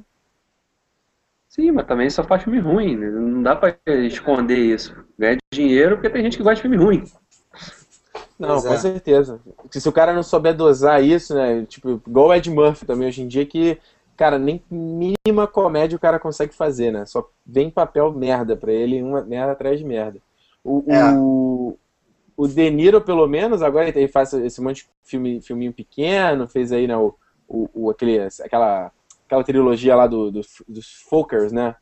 Sim, mas também só faz filme ruim. né? Não dá pra esconder isso. Ganha dinheiro porque tem gente que gosta de filme ruim. Não, Pois com é. certeza. Porque se o cara não souber dosar isso, né? Tipo, igual o Ed Murphy também hoje em dia, que, cara, nem mínima comédia o cara consegue fazer, né? Só vem papel merda pra ele, uma merda atrás de merda. O, É. o, o De Niro, pelo menos, agora ele faz esse monte de filme, filminho pequeno, fez aí, né, o, o, o- aquele, aquela, aquela trilogia lá do, dos, dos Folkers, né?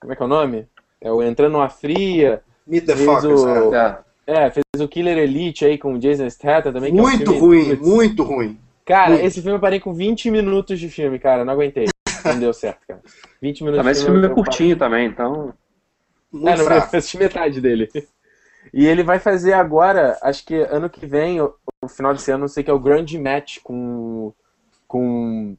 Como é que é o nome? É o Entrando numa Fria. Meet the Fez Fockers, o- é. É, É, fez o Killer Elite aí com o Jason Statham também. que é um Muito filme- ruim, Putz. muito ruim. Cara, Muito. esse filme eu parei com 20 minutos de filme, cara. Não aguentei. Não deu certo, cara. 20 minutos também de esse filme é curtinho também, então. Muito É, não, eu assisti metade dele. E ele vai fazer agora, acho que ano que vem, o, o final desse ano, não sei que é o Grande Match com, com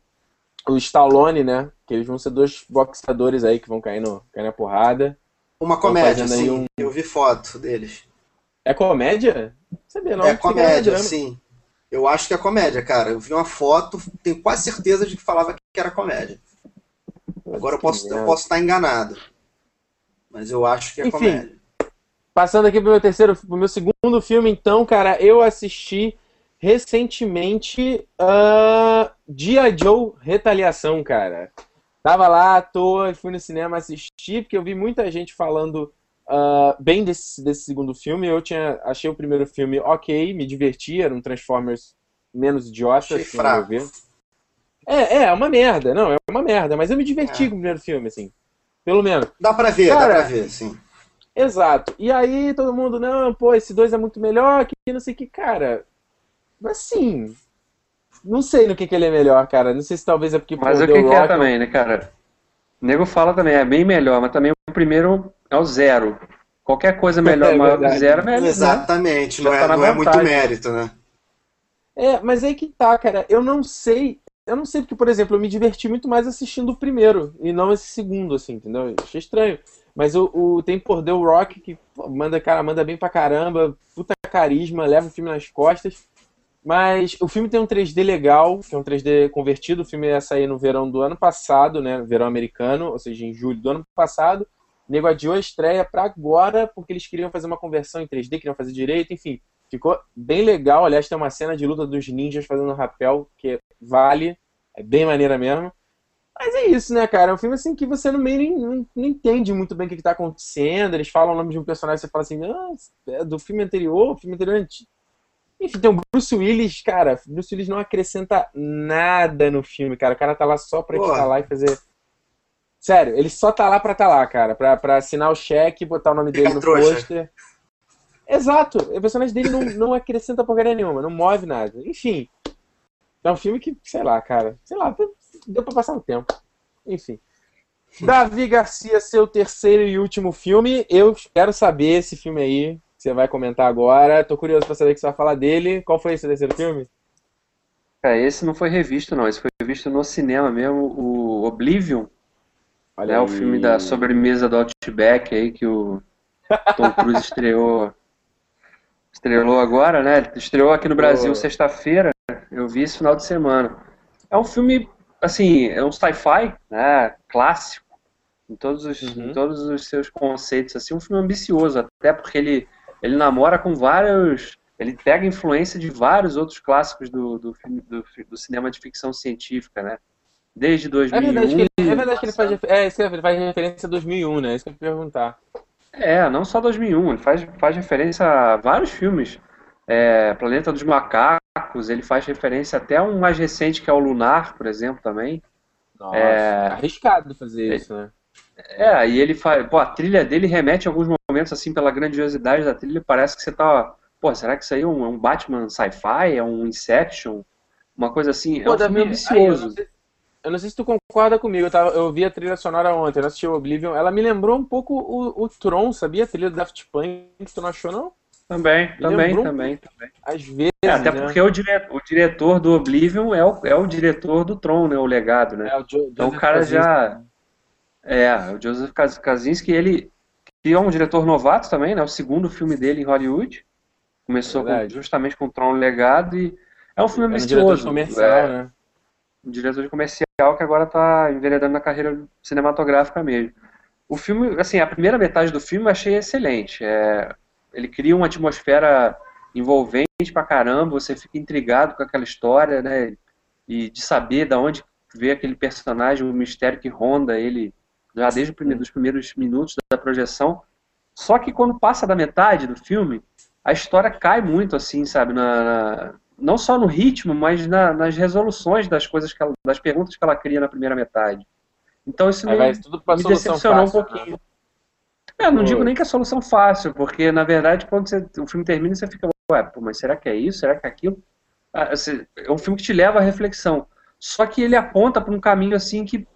o Stallone, né? Que eles vão ser dois boxeadores aí que vão cair, no, cair na porrada. Uma comédia, sim. um- Eu vi foto deles. É comédia? Não sabia não. é era comédia, sim. Eu acho que é comédia, cara. Eu vi uma foto, tenho quase certeza de que falava que era comédia. Agora eu posso, eu posso estar enganado. Mas eu acho que é Enfim. comédia. Passando aqui pro meu terceiro, pro meu segundo filme, então, cara, eu assisti recentemente uh, G.I. Joe Retaliação, cara. Tava lá à toa, fui no cinema assistir, porque eu vi muita gente falando ah, bem desse, desse segundo filme. Eu tinha achei o primeiro filme ok, me diverti, era um Transformers menos idiota, Achei assim, fraco. ver. É, é, é uma merda, não, é uma merda, mas eu me diverti É. com o primeiro filme, assim. Pelo menos. Dá pra ver, Cara, dá pra ver, sim. Exato. E aí todo mundo, não, pô, esse dois é muito melhor, que não sei o que, cara. Assim, não sei no que, que ele é melhor, cara. Não sei se talvez é porque Mas pô, o que, que é também, né, cara? O nego fala também, é bem melhor, mas também o primeiro é o zero. Qualquer coisa melhor, É maior que zero, é melhor. né? Exatamente, Já não, é, tá na não é muito mérito, né? É, mas aí que tá, cara. Eu não sei. Eu não sei porque, por exemplo, eu me diverti muito mais assistindo o primeiro e não esse segundo, assim, entendeu? Eu achei estranho. Mas o, o tem por The Rock que pô, manda, cara, manda bem pra caramba, puta carisma, leva o filme nas costas. Mas o filme tem um 3D legal, que é um 3D convertido. O filme ia sair no verão do ano passado, né? Verão americano, ou seja, em julho do ano passado. Nego adiou a estreia pra agora, porque eles queriam fazer uma conversão em 3D, queriam fazer direito, enfim. Ficou bem legal. Aliás, tem uma cena de luta dos ninjas fazendo rapel que vale. É bem maneira mesmo. Mas é isso, né, cara? É um filme assim que você no meio nem, não, não entende muito bem o que, que tá acontecendo. Eles falam o nome de um personagem e você fala assim, ah, é do filme anterior, filme anterior antigo. Enfim, tem o Bruce Willis, cara. Bruce Willis não acrescenta nada no filme, cara. O cara tá lá só pra estar lá e fazer. Sério, ele só tá lá pra tá lá, cara. Pra, pra assinar o cheque, botar o nome dele no pôster. Exato. O personagem dele não, não acrescenta porcaria nenhuma, não move nada. Enfim. É um filme que, sei lá, cara. Sei lá, deu pra passar o tempo. Enfim. Davi Garcia, seu terceiro e último filme. Eu quero saber esse filme aí. Você vai comentar agora. Tô curioso pra saber o que você vai falar dele. Qual foi esse terceiro filme? É, esse não foi revisto, não. Esse foi visto no cinema mesmo, o Oblivion. Olha é o filme da sobremesa do Outback aí que o Tom Cruise estreou. Estreou agora, né? Estreou aqui no Brasil oh. sexta-feira. Eu vi esse final de semana. É um filme assim, é um sci-fi, né, clássico, em todos, os, uhum. em todos os seus conceitos, assim, um filme ambicioso, até porque ele, ele namora com vários, ele pega influência de vários outros clássicos do, do, do, do cinema de ficção científica, né, desde 2001. É verdade que ele, é verdade que ele faz, é, isso ele faz referência a 2001, né, isso que eu ia perguntar. É, não só 2001, ele faz, faz referência a vários filmes, é, Planeta dos Macacos, ele faz referência até a um mais recente que é o Lunar, por exemplo, também. Nossa, é arriscado fazer é, isso, né? É, e ele faz. Pô, a trilha dele remete a alguns momentos, assim, pela grandiosidade da trilha, parece que você tá. Pô, será que isso aí é um, é um Batman sci-fi? É um Inception? Uma coisa assim. Pô, é um filme ambicioso. Aí, eu, não sei, se tu concorda comigo, eu, tava, eu vi a trilha sonora ontem, eu assisti o Oblivion. Ela me lembrou um pouco o, o Tron, sabia? A trilha do Daft Punk, tu não achou, não? Também, também, também, também. Às vezes. É, até né? porque o, dire... o diretor do Oblivion é o, é o diretor do Tron, né? O legado, né? É, o jo então o cara já. É, o Joseph Kaczynski, ele que é um diretor novato também, né? O segundo filme dele em Hollywood. Começou com, justamente com o Tron Legado e é um filme ambicioso. É um diretor comercial, é, né? Um diretor de comercial que agora está enveredando na carreira cinematográfica mesmo. O filme, assim, a primeira metade do filme eu achei excelente. É, ele cria uma atmosfera envolvente pra caramba, você fica intrigado com aquela história, né? E de saber da onde vê aquele personagem, o mistério que ronda ele já desde os primeiros minutos da projeção. Só que quando passa da metade do filme, a história cai muito, assim, sabe? Na, na não só no ritmo, mas na, nas resoluções das coisas, ela, das perguntas que ela cria na primeira metade. Então isso me, me decepcionou fácil, um pouquinho. Né? É, não digo nem que é solução fácil, porque na verdade quando você, o filme termina você fica, ué, pô, mas será que é isso? Será que é aquilo? Ah, é um filme que te leva à reflexão. Só que ele aponta para um caminho assim que,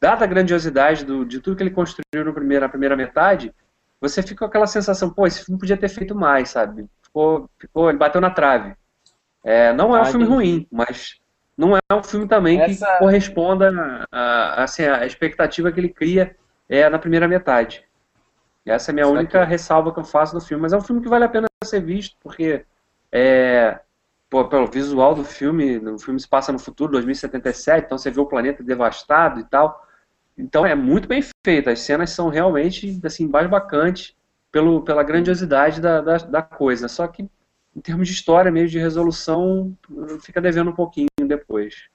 dada a grandiosidade do, de tudo que ele construiu no primeiro, na primeira metade, você fica com aquela sensação, pô, esse filme podia ter feito mais, sabe? Ficou, ficou ele bateu na trave. É, não é um ah, filme entendi. ruim, mas não é um filme também Essa... que corresponda a, assim, a expectativa que ele cria é, na primeira metade. Essa é a minha Será única que... ressalva que eu faço do filme. Mas é um filme que vale a pena ser visto, porque é, pô, pelo visual do filme, o filme se passa no futuro, 2077, então você vê o planeta devastado e tal. Então é muito bem feito. As cenas são realmente assim, bacantes pelo, pela grandiosidade da, da, da coisa. Só que em termos de história, meio de resolução, fica devendo um pouquinho depois.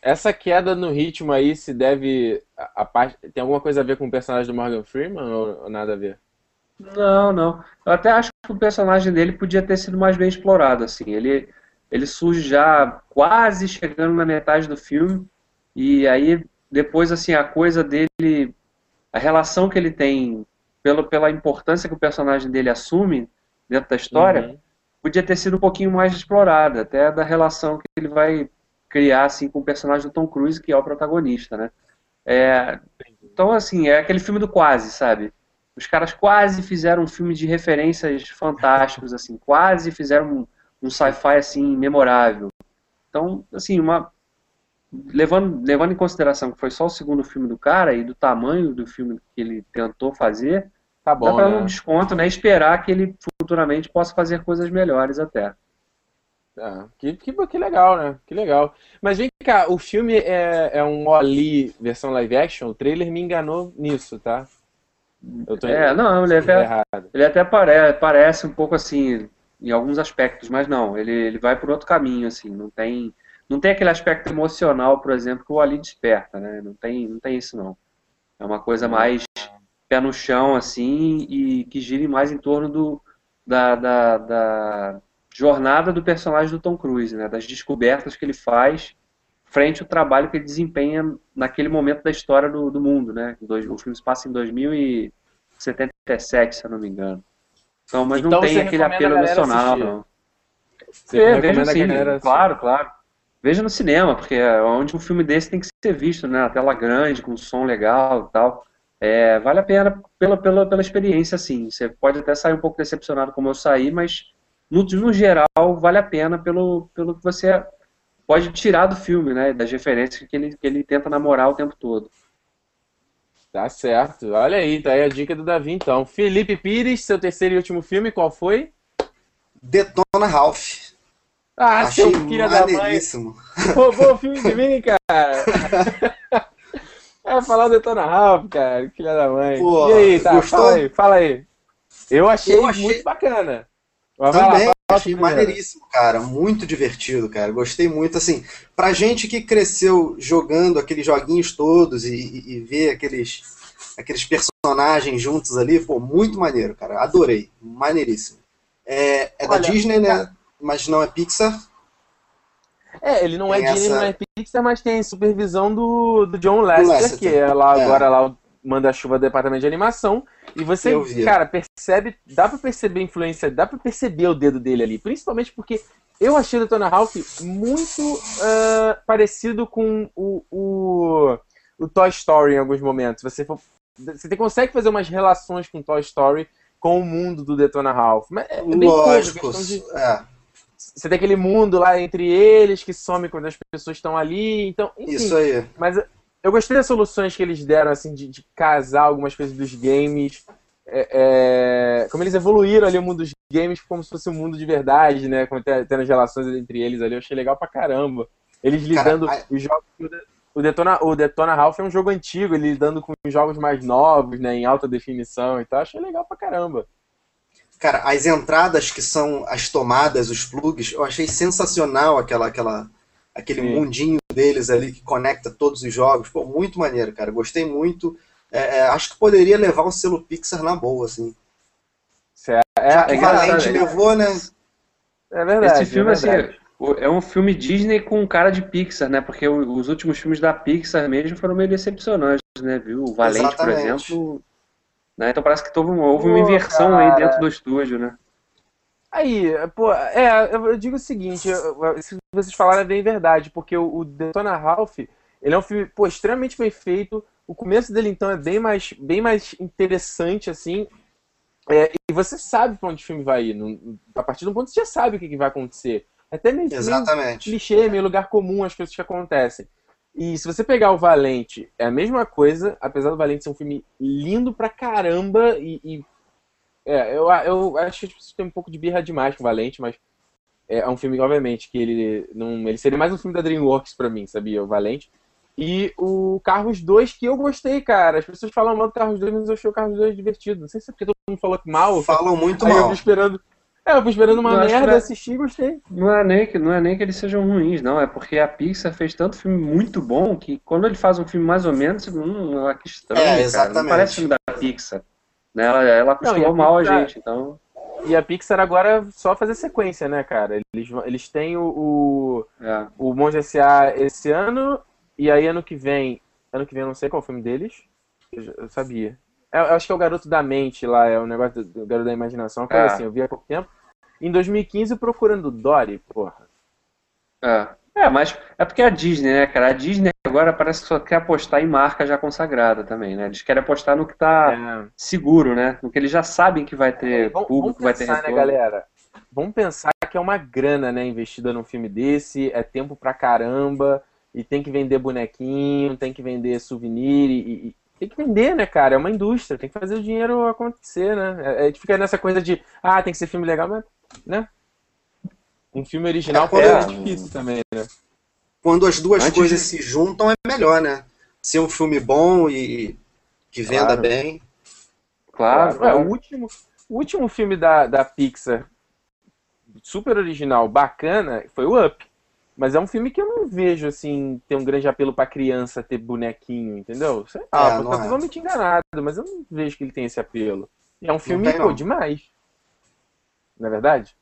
Essa queda no ritmo aí se deve. A, a parte, tem alguma coisa a ver com o personagem do Morgan Freeman ou, ou, nada a ver? Não, não. Eu até acho que o personagem dele podia ter sido mais bem explorado. assim. Ele, ele surge já quase chegando na metade do filme. E aí, depois, assim, a coisa dele. A relação que ele tem, pelo, pela importância que o personagem dele assume dentro da história, uhum. Podia ter sido um pouquinho mais explorada. Até da relação que ele vai criar assim com o personagem do Tom Cruise, que é o protagonista, né? É, então, assim, é aquele filme do quase, sabe? Os caras quase fizeram um filme de referências fantásticos, assim, quase fizeram um, um sci-fi, assim, memorável. Então, assim, uma... Levando, levando em consideração que foi só o segundo filme do cara e do tamanho do filme que ele tentou fazer, tá bom, dá pra né? um desconto, né? Esperar que ele futuramente possa fazer coisas melhores até. Ah, que, que, que legal, né? Que legal. Mas vem cá, o filme é, é um Oli versão live action? O trailer me enganou nisso, tá? Eu tô é, não, ele até, errado. ele até pare, parece um pouco assim, em alguns aspectos, mas não, ele, ele vai por outro caminho, assim, não tem... não tem aquele aspecto emocional, por exemplo, que o Ali desperta, né? Não tem, não tem isso não. É uma coisa mais pé no chão, assim, e que gire mais em torno do, da, da, da jornada do personagem do Tom Cruise, né? Das descobertas que ele faz frente ao trabalho que ele desempenha naquele momento da história do, do mundo, né? O filme se passa em 2077, se eu não me engano. Então, mas então, não tem aquele apelo emocional, não. Você é, veja sim, claro, claro. Veja no cinema, porque é onde um filme desse tem que ser visto, né? A tela grande, com som legal e tal. É, vale a pena pela, pela, pela experiência, sim. Você pode até sair um pouco decepcionado como eu saí, mas no, no geral vale a pena pelo, pelo que você pode tirar do filme, né? Das referências que ele, que ele tenta namorar o tempo todo. Tá certo. Olha aí, tá aí a dica do Davi, então. Felipe Pires, seu terceiro e último filme, qual foi? Detona Ralph. Ah, Achei seu filho da mãe. Roubou o filme de mim, cara. é falar Detona Ralph, cara. Filha da mãe. Pô, e aí, tá? Gostou? Fala aí, fala aí. Eu achei, Eu achei... muito bacana. Também, lá, achei maneiríssimo, cara. Muito divertido, cara. Gostei muito, assim, pra gente que cresceu jogando aqueles joguinhos todos e, e, e ver aqueles, aqueles personagens juntos ali, pô, muito maneiro, cara. Adorei. Maneiríssimo. É, é Olha, da Disney, né? Mas não é Pixar. É, ele não é tem é Disney, essa... não é Pixar, mas tem supervisão do, do John Lester, Lester. que é lá é. agora lá manda-chuva do departamento de animação. E você, cara, percebe, dá pra perceber a influência, dá pra perceber o dedo dele ali. Principalmente porque eu achei o Tony Ralph muito uh, parecido com o, o, o, Toy Story em alguns momentos. Você, for, você consegue fazer umas relações com Toy Story com o mundo do Detona Ralph. Mas é bem Lógico, de, é. Você tem aquele mundo lá entre eles que some quando as pessoas estão ali. Então, enfim, Isso aí. Mas eu gostei das soluções que eles deram, assim, de, de casar algumas coisas dos games. É, é, como eles evoluíram ali o mundo dos games como se fosse um mundo de verdade, né? Como tendo as relações entre eles ali, eu achei legal pra caramba. Eles lidando Cara, os jogos. O Detona, o Detona Ralph é um jogo antigo, ele lidando com jogos mais novos, né? Em alta definição e tal. Achei legal pra caramba. Cara, as entradas que são as tomadas, os plugs, eu achei sensacional aquela, aquela, aquele Sim. mundinho deles ali que conecta todos os jogos. Pô, muito maneiro, cara. Gostei muito. É, é, acho que poderia levar o selo Pixar na boa, assim. É, é, Já que é, Valente levou, né? É verdade. Esse filme, é assim, é um filme Disney com cara de Pixar, né? Porque os últimos filmes da Pixar mesmo foram meio decepcionantes, né? Viu? O Valente, Exatamente. por exemplo. Né? Então parece que houve, houve uma inversão cara. aí dentro do estúdio, né? Aí, pô, é, eu digo o seguinte, se vocês falaram é bem verdade, porque o, o Detona Ralph, ele é um filme, pô, extremamente bem feito, o começo dele, então, é bem mais, bem mais interessante, assim, é, e você sabe pra onde o filme vai ir, no, a partir de um ponto você já sabe o que, que vai acontecer. É até meio, meio clichê, meio lugar comum as coisas que acontecem. E se você pegar o Valente, é a mesma coisa, apesar do Valente ser um filme lindo pra caramba e, e é, eu, eu acho que tipo, tem um pouco de birra demais com o Valente, mas é um filme, obviamente, que ele não. Ele seria mais um filme da Dreamworks pra mim, sabia? O Valente. E o Carros 2, que eu gostei, cara. As pessoas falam mal do Carros 2, mas eu achei o Carros 2 divertido. Não sei se é porque todo mundo falou mal. Falam muito mal. Eu fui esperando. É, eu fui esperando uma merda, é, assistir e gostei. Não é, nem que, não é nem que eles sejam ruins, não. É porque a Pixar fez tanto filme muito bom que quando ele faz um filme mais ou menos, hum, que estranho, é, exatamente. Cara. Não parece filme da Pixar. Né? Ela, ela acostumou não, mal Pixar, a gente, então. E a Pixar agora é só fazer sequência, né, cara? Eles, eles têm o, o, é. o Monge S.A. esse ano, e aí ano que vem. Ano que vem eu não sei qual é o filme deles. Eu, eu sabia. É, eu acho que é o Garoto da Mente lá, é o negócio do, do Garoto da Imaginação, coisa é. assim, eu vi há pouco tempo. Em 2015, procurando Dory, porra. É. É, mas é porque a Disney, né, cara? A Disney agora parece que só quer apostar em marca já consagrada também, né? Eles querem apostar no que tá é. seguro, né? No que eles já sabem que vai ter é, vamos, público, vamos pensar, vai ter retorno. né, galera? Vamos pensar que é uma grana, né, investida num filme desse, é tempo pra caramba, e tem que vender bonequinho, tem que vender souvenir, e tem que vender, né, cara? É uma indústria, tem que fazer o dinheiro acontecer, né? É, a gente fica nessa coisa de, ah, tem que ser filme legal, mas, né? Um filme original é, é difícil também, né? Quando as duas Antes coisas de... se juntam é melhor, né? Ser um filme bom e que venda claro. bem. Claro. claro. É, o, último, o último filme da, da Pixar super original, bacana, foi o Up. Mas é um filme que eu não vejo, assim, ter um grande apelo pra criança ter bonequinho, entendeu? Sei lá, É, não estar é. totalmente enganado, mas eu não vejo que ele tem esse apelo. E é um filme, pô, demais. Não é verdade?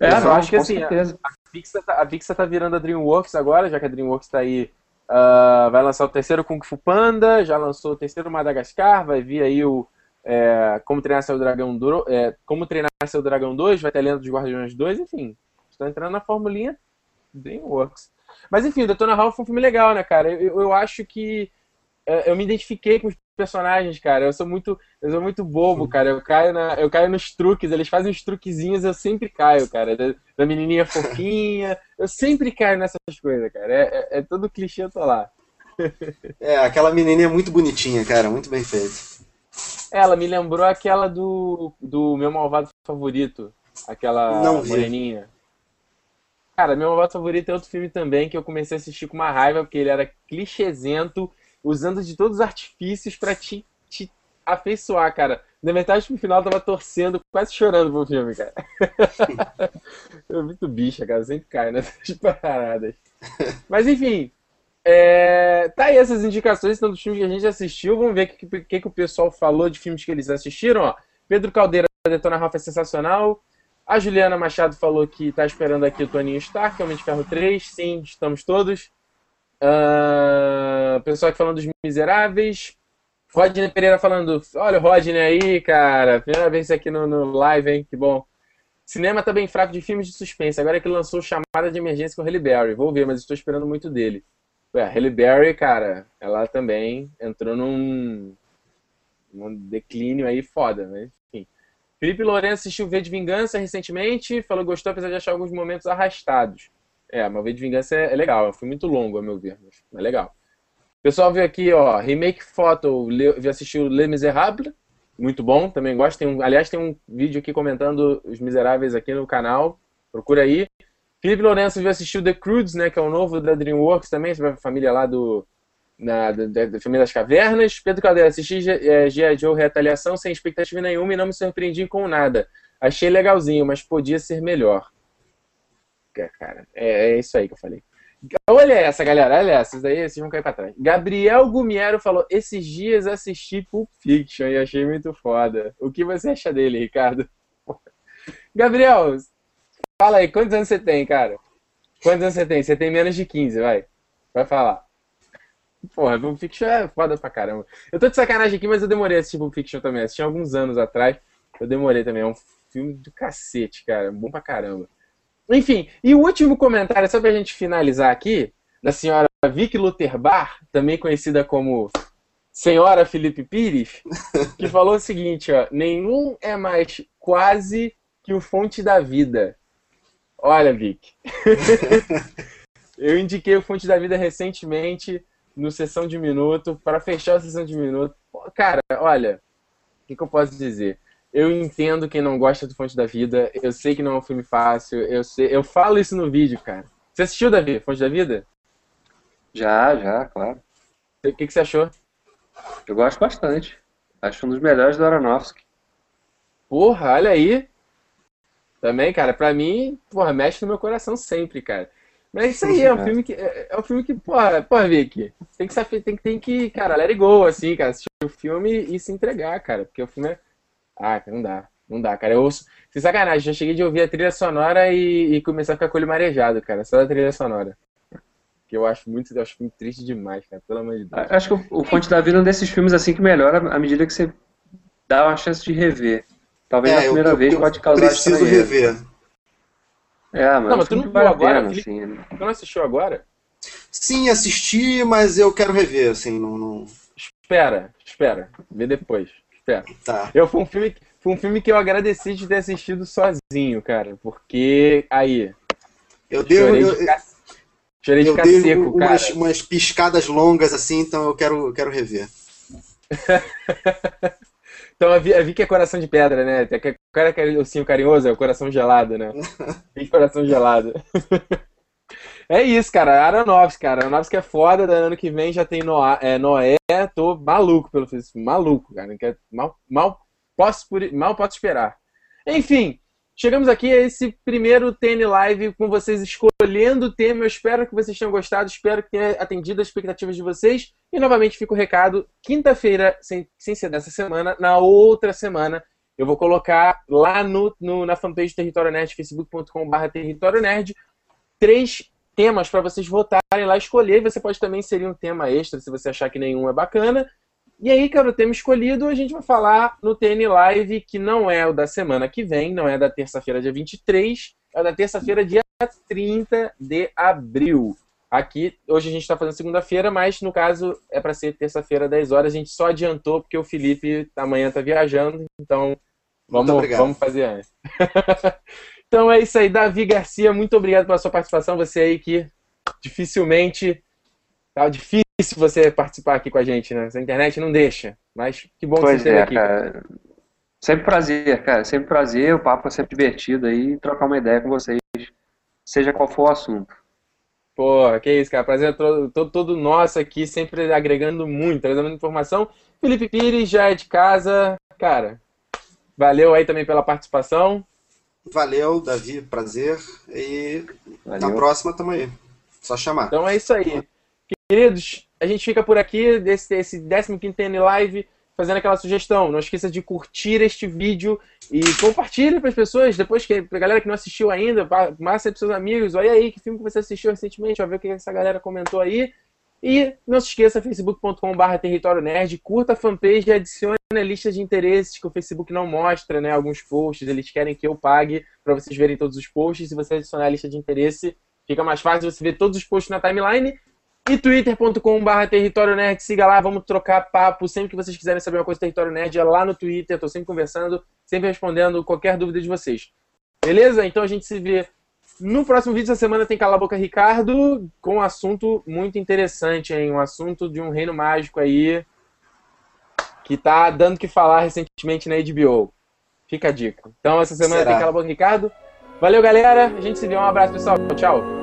É, Eu só não, acho que assim, certeza. A Pixar, tá, a Pixar tá virando a DreamWorks agora, já que a DreamWorks tá aí. ah, vai lançar o terceiro Kung Fu Panda, já lançou o terceiro Madagascar, vai vir aí o é, Como Treinar Seu Dragão Dro- é, Como Treinar Seu Dragão 2, vai ter a Lenda dos Guardiões 2, enfim. Estão entrando na formulinha DreamWorks. Mas enfim, o Detona Ralph foi um filme legal, né, cara? Eu, eu acho que é, eu me identifiquei com os personagens, cara. Eu sou muito, eu sou muito bobo, cara. Eu caio, na, eu caio nos truques. Eles fazem uns truquezinhos, eu sempre caio, cara. Da, da menininha fofinha. Eu sempre caio nessas coisas, cara. É, é, é todo clichê, eu tô lá. É, aquela menininha muito bonitinha, cara, muito bem feita. Ela me lembrou aquela do, do meu malvado favorito. Aquela Não vi. moreninha. Cara, meu malvado favorito é outro filme também que eu comecei a assistir com uma raiva, porque ele era clichêzento, usando de todos os artifícios pra te, te afeiçoar, cara. Na metade pro final eu tava torcendo, quase chorando pro filme, cara. eu muito bicha, cara, eu sempre caio nessas paradas. Mas enfim, é, tá aí essas indicações são dos filmes que a gente assistiu. Vamos ver o que, que, que o pessoal falou de filmes que eles assistiram. Ó. Pedro Caldeira, Detona Ralph é sensacional. A Juliana Machado falou que tá esperando aqui o Toninho Stark, Homem de Ferro 3. Sim, estamos todos. Ah, pessoal aqui falando dos Miseráveis. Rodney Pereira falando, olha o Rodney aí, cara. Primeira vez aqui no, no live, hein? Que bom. Cinema tá bem fraco de filmes de suspense. Agora que lançou Chamada de Emergência com o Halle Berry. Vou ver, mas estou esperando muito dele. Ué, Halle Berry, cara, ela também entrou num, num declínio aí foda, né? Enfim. Felipe Lourenço assistiu V de Vingança recentemente, falou que gostou, apesar de achar alguns momentos arrastados. É, mas V de Vingança é, é legal, filme muito longo, a meu ver, mas é legal. O pessoal viu aqui, ó, Remake Photo, le- assistiu Les Miserables, muito bom, também gosto. Tem um, aliás, tem um vídeo aqui comentando Os Miseráveis aqui no canal, procura aí. Felipe Lourenço viu assistiu The Croods, né, que é o novo da DreamWorks também, sobre a família lá do na, da, da- família das cavernas. Pedro Caldeira, assisti G- é, G.I. Joe Retaliação sem expectativa nenhuma e não me surpreendi com nada. Achei legalzinho, mas podia ser melhor. É, Cara, é, é isso aí que eu falei. Olha essa, galera, olha essa, daí vocês vão cair pra trás. Gabriel Gumiero falou: Esses dias assisti Pulp Fiction e achei muito foda. O que você acha dele, Ricardo? Gabriel, fala aí, quantos anos você tem, cara? Quantos anos você tem? Você tem menos de 15, vai. Vai falar. Porra, Pulp Fiction é foda pra caramba. Eu tô de sacanagem aqui, mas eu demorei a assistir Pulp Fiction também. Assisti alguns anos atrás. Eu demorei também. É um filme do cacete, cara. Bom pra caramba. Enfim, e o último comentário, só pra gente finalizar aqui, da senhora Vicky Luterbar, também conhecida como Senhora Felipe Pires, que falou o seguinte, ó, nenhum é mais quase que o Fonte da Vida. Olha, Vic. Eu indiquei o Fonte da Vida recentemente no Sessão de Minuto, para fechar a Sessão de Minuto. Pô, Cara, olha, o que, que eu posso dizer? Eu entendo quem não gosta do Fonte da Vida, eu sei que não é um filme fácil, eu, sei, eu falo isso no vídeo, cara. Você assistiu, Davi, Fonte da Vida? Já, já, claro. O que, que você achou? Eu gosto bastante. Acho um dos melhores do Aronofsky. Porra, olha aí. Também, cara, pra mim, porra, mexe no meu coração sempre, cara. Mas é isso aí, é um filme que. É, é um filme que, porra, porra, Vicky, tem que saber, tem, que- tem que, cara, let it go, assim, cara, assistir o filme e se entregar, cara. Porque o filme é. Ah, não dá. Não dá, cara. Eu ouço. Sem sacanagem, já cheguei de ouvir a trilha sonora e, e começar a ficar com o olho marejado, cara. Só da trilha sonora. Que eu acho muito, eu acho muito triste demais, cara. Pelo amor de Deus. Acho que o, o Fonte da Vida é um desses filmes assim que melhora à medida que você dá uma chance de rever. Talvez na É, eu- primeira eu- vez eu pode causar Preciso estranheza. rever. É, mas Não, mas tu não que viu agora, pena, Felipe? assim. Tu não assistiu agora? Sim, assisti, mas eu quero rever, assim, não. não... Espera, espera. Vê depois. Espera. Tá. Eu, foi, um filme, foi um filme que eu agradeci de ter assistido sozinho, cara. Porque aí. Eu dei, Chorei eu, de ficar, chorei de eu ficar dei seco, cara. umas, umas piscadas longas, assim, então eu quero, eu quero rever. Então a Vi, a Vi que é coração de pedra, né? O cara que é ursinho carinhoso é o coração gelado, né? Tem coração gelado. É isso, cara. Aronofsky, cara. Aronofsky é foda. da Ano que vem já tem Noé. É, Noé. Tô maluco pelo filme. Maluco, cara. Mal, mal, posso, por- mal posso esperar. Enfim, Chegamos aqui a esse primeiro TN Live com vocês escolhendo o tema. Eu espero que vocês tenham gostado, espero que tenha atendido as expectativas de vocês. E novamente fica o recado: quinta-feira, sem, sem ser dessa semana, na outra semana, eu vou colocar lá no, no na fanpage Território Nerd, facebook.com.br Território Nerd, três temas para vocês votarem lá, escolher. Você pode também inserir um tema extra se você achar que nenhum é bacana. E aí, cara, o tema escolhido a gente vai falar no TN Live, que não é o da semana que vem, não é da terça-feira, dia 23, é da terça-feira, dia 30 de abril. Aqui, hoje a gente está fazendo segunda-feira, mas no caso é para ser terça-feira, 10 horas. A gente só adiantou porque o Felipe amanhã está viajando, então vamos, vamos fazer antes. então é isso aí, Davi Garcia, muito obrigado pela sua participação. Você aí que dificilmente. Tá difícil você participar aqui com a gente, né? A internet não deixa. Mas que bom pois que você esteve é, aqui. Cara. Sempre prazer, cara. Sempre prazer. O papo é sempre divertido aí. Trocar uma ideia com vocês, seja qual for o assunto. Pô, que isso, cara. Prazer é todo, todo, todo nosso aqui, sempre agregando muito, trazendo informação. Felipe Pires já é de casa. Cara, valeu aí também pela participação. Valeu, Davi, prazer. E valeu. na próxima tamo aí. Só chamar. Então é isso aí. Queridos, a gente fica por aqui, desse, esse 15 TN Live, fazendo aquela sugestão. Não esqueça de curtir este vídeo e compartilhe para as pessoas, depois que a galera que não assistiu ainda, massa para seus amigos, olha aí que filme que você assistiu recentemente, ó, ver o que essa galera comentou aí. E não se esqueça, facebook.com.br território nerd, curta a fanpage e adicione a lista de interesses que o Facebook não mostra, né? Alguns posts, eles querem que eu pague para vocês verem todos os posts. Se você adicionar a lista de interesse, fica mais fácil você ver todos os posts na timeline e twitter.com.br Território Nerd, siga lá, vamos trocar papo. Sempre que vocês quiserem saber uma coisa do Território Nerd, é lá no Twitter. Estou sempre conversando, sempre respondendo qualquer dúvida de vocês. Beleza? Então a gente se vê no próximo vídeo. Essa semana tem Cala a Boca Ricardo, com um assunto muito interessante, hein? Um assunto de um reino mágico aí, que tá dando que falar recentemente na HBO. Fica a dica. Então essa semana Será? tem Cala a Boca Ricardo. Valeu, galera. A gente se vê. Um abraço, pessoal. Tchau.